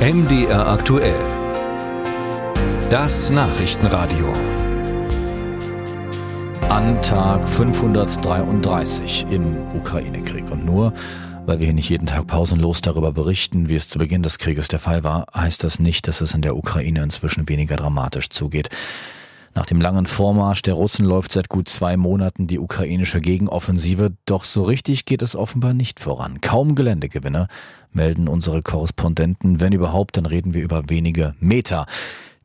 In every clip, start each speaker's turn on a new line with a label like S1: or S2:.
S1: MDR aktuell. Das Nachrichtenradio.
S2: An Tag 533 im Ukraine-Krieg. Und nur weil wir hier nicht jeden Tag pausenlos darüber berichten, wie es zu Beginn des Krieges der Fall war, heißt das nicht, dass es in der Ukraine inzwischen weniger dramatisch zugeht. Nach dem langen Vormarsch der Russen läuft seit gut zwei Monaten die ukrainische Gegenoffensive, doch so richtig geht es offenbar nicht voran. Kaum Geländegewinne melden unsere Korrespondenten. Wenn überhaupt, dann reden wir über wenige Meter.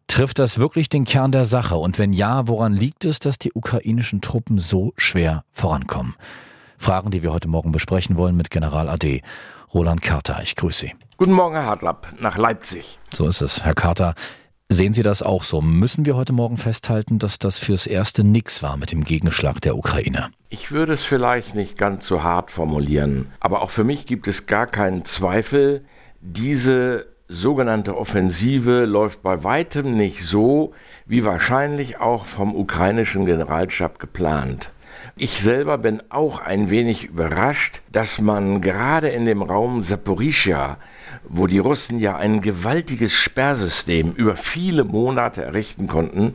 S2: Trifft das wirklich den Kern der Sache? Und wenn ja, woran liegt es, dass die ukrainischen Truppen so schwer vorankommen? Fragen, die wir heute Morgen besprechen wollen mit General AD. Roland Carter, ich grüße Sie.
S3: Guten Morgen, Herr Hartlapp, nach Leipzig.
S2: So ist es. Herr Carter, sehen Sie das auch so? Müssen wir heute Morgen festhalten, dass das fürs Erste nix war mit dem Gegenschlag der Ukraine?
S3: Ich würde es vielleicht nicht ganz so hart formulieren, aber auch für mich gibt es gar keinen Zweifel, diese sogenannte Offensive läuft bei weitem nicht so, wie wahrscheinlich auch vom ukrainischen Generalstab geplant. Ich selber bin auch ein wenig überrascht, dass man gerade in dem Raum Saporischia, wo die Russen ja ein gewaltiges Sperrsystem über viele Monate errichten konnten,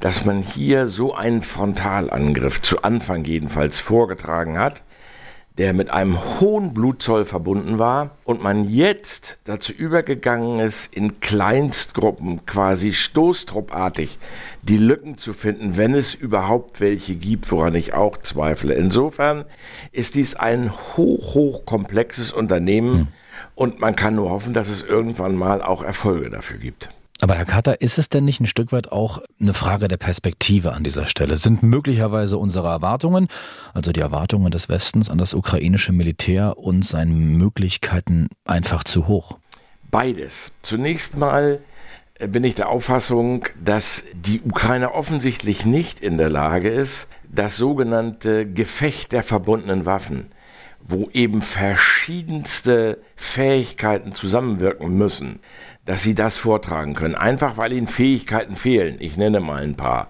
S3: dass man hier so einen Frontalangriff zu Anfang jedenfalls vorgetragen hat der mit einem hohen Blutzoll verbunden war und man jetzt dazu übergegangen ist, in Kleinstgruppen quasi stoßtruppartig die Lücken zu finden, wenn es überhaupt welche gibt, woran ich auch zweifle. Insofern ist dies ein hoch, hoch komplexes Unternehmen hm. und man kann nur hoffen, dass es irgendwann mal auch Erfolge dafür gibt.
S2: Aber Herr Katter, ist es denn nicht ein Stück weit auch eine Frage der Perspektive an dieser Stelle? Sind möglicherweise unsere Erwartungen, also die Erwartungen des Westens an das ukrainische Militär und seinen Möglichkeiten einfach zu hoch?
S3: Beides. Zunächst mal äh, bin ich der Auffassung, dass die Ukraine offensichtlich nicht in der Lage ist, das sogenannte Gefecht der verbundenen Waffen, wo eben verschiedenste Fähigkeiten zusammenwirken müssen, dass sie das vortragen können. Einfach weil ihnen Fähigkeiten fehlen. Ich nenne mal ein paar.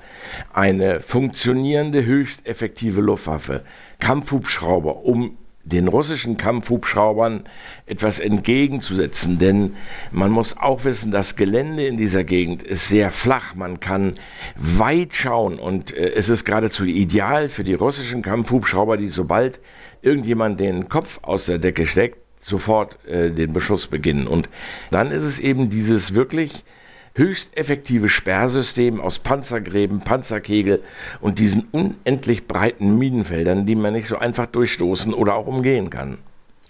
S3: Eine funktionierende, höchst effektive Luftwaffe, Kampfhubschrauber, um den russischen Kampfhubschraubern etwas entgegenzusetzen. Denn man muss auch wissen, das Gelände in dieser Gegend ist sehr flach. Man kann weit schauen und äh, es ist geradezu ideal für die russischen Kampfhubschrauber, die sobald irgendjemand den Kopf aus der Decke steckt, sofort äh, den Beschuss beginnen. Und dann ist es eben dieses wirklich höchst effektive Sperrsystem aus Panzergräben, Panzerkegel und diesen unendlich breiten Minenfeldern, die man nicht so einfach durchstoßen oder auch umgehen kann.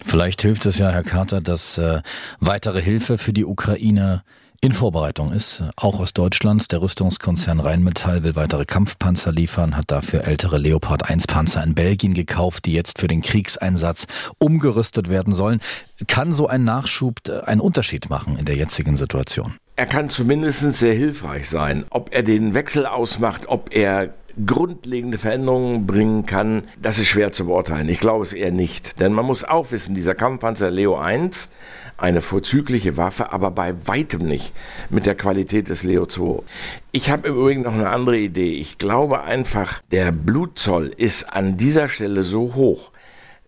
S2: Vielleicht hilft es ja, Herr Carter, dass äh, weitere Hilfe für die Ukraine in Vorbereitung ist, auch aus Deutschland. Der Rüstungskonzern Rheinmetall will weitere Kampfpanzer liefern, hat dafür ältere Leopard 1 Panzer in Belgien gekauft, die jetzt für den Kriegseinsatz umgerüstet werden sollen. Kann so ein Nachschub äh, einen Unterschied machen in der jetzigen Situation?
S3: Er kann zumindest sehr hilfreich sein. Ob er den Wechsel ausmacht, ob er grundlegende Veränderungen bringen kann, das ist schwer zu beurteilen. Ich glaube es eher nicht. Denn man muss auch wissen, dieser Kampfpanzer Leo 1, eine vorzügliche Waffe, aber bei weitem nicht mit der Qualität des Leo 2. Ich habe im Übrigen noch eine andere Idee. Ich glaube einfach, der Blutzoll ist an dieser Stelle so hoch,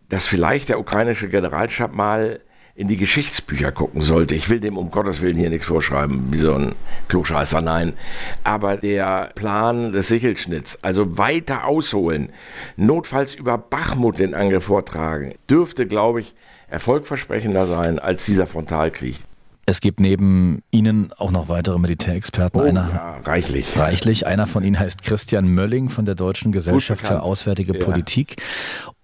S3: dass vielleicht der ukrainische Generalstab mal in die Geschichtsbücher gucken sollte. Ich will dem um Gottes Willen hier nichts vorschreiben, wie so ein Klugscheißer, nein. Aber der Plan des Sichelschnitts, also weiter ausholen, notfalls über Bachmut den Angriff vortragen, dürfte, glaube ich, erfolgversprechender sein als dieser Frontalkrieg.
S2: Es gibt neben Ihnen auch noch weitere Militärexperten.
S3: Oh, einer, ja, reichlich.
S2: Reichlich. Einer von Ihnen heißt Christian Mölling von der Deutschen Gesellschaft für Auswärtige ja. Politik.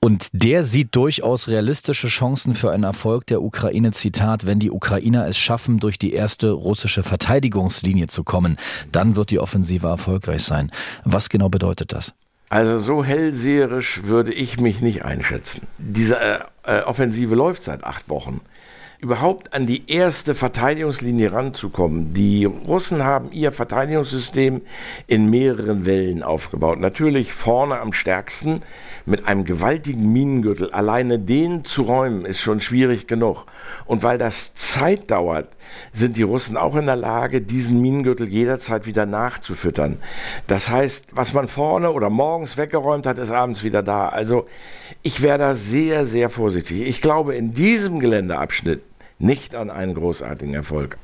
S2: Und der sieht durchaus realistische Chancen für einen Erfolg der Ukraine. Zitat, wenn die Ukrainer es schaffen, durch die erste russische Verteidigungslinie zu kommen, dann wird die Offensive erfolgreich sein. Was genau bedeutet das?
S3: Also so hellseherisch würde ich mich nicht einschätzen. Diese äh, äh Offensive läuft seit acht Wochen überhaupt an die erste Verteidigungslinie ranzukommen. Die Russen haben ihr Verteidigungssystem in mehreren Wellen aufgebaut. Natürlich vorne am stärksten mit einem gewaltigen Minengürtel. Alleine den zu räumen ist schon schwierig genug. Und weil das Zeit dauert, sind die Russen auch in der Lage, diesen Minengürtel jederzeit wieder nachzufüttern. Das heißt, was man vorne oder morgens weggeräumt hat, ist abends wieder da. Also ich wäre da sehr, sehr vorsichtig. Ich glaube, in diesem Geländeabschnitt nicht an einen großartigen Erfolg.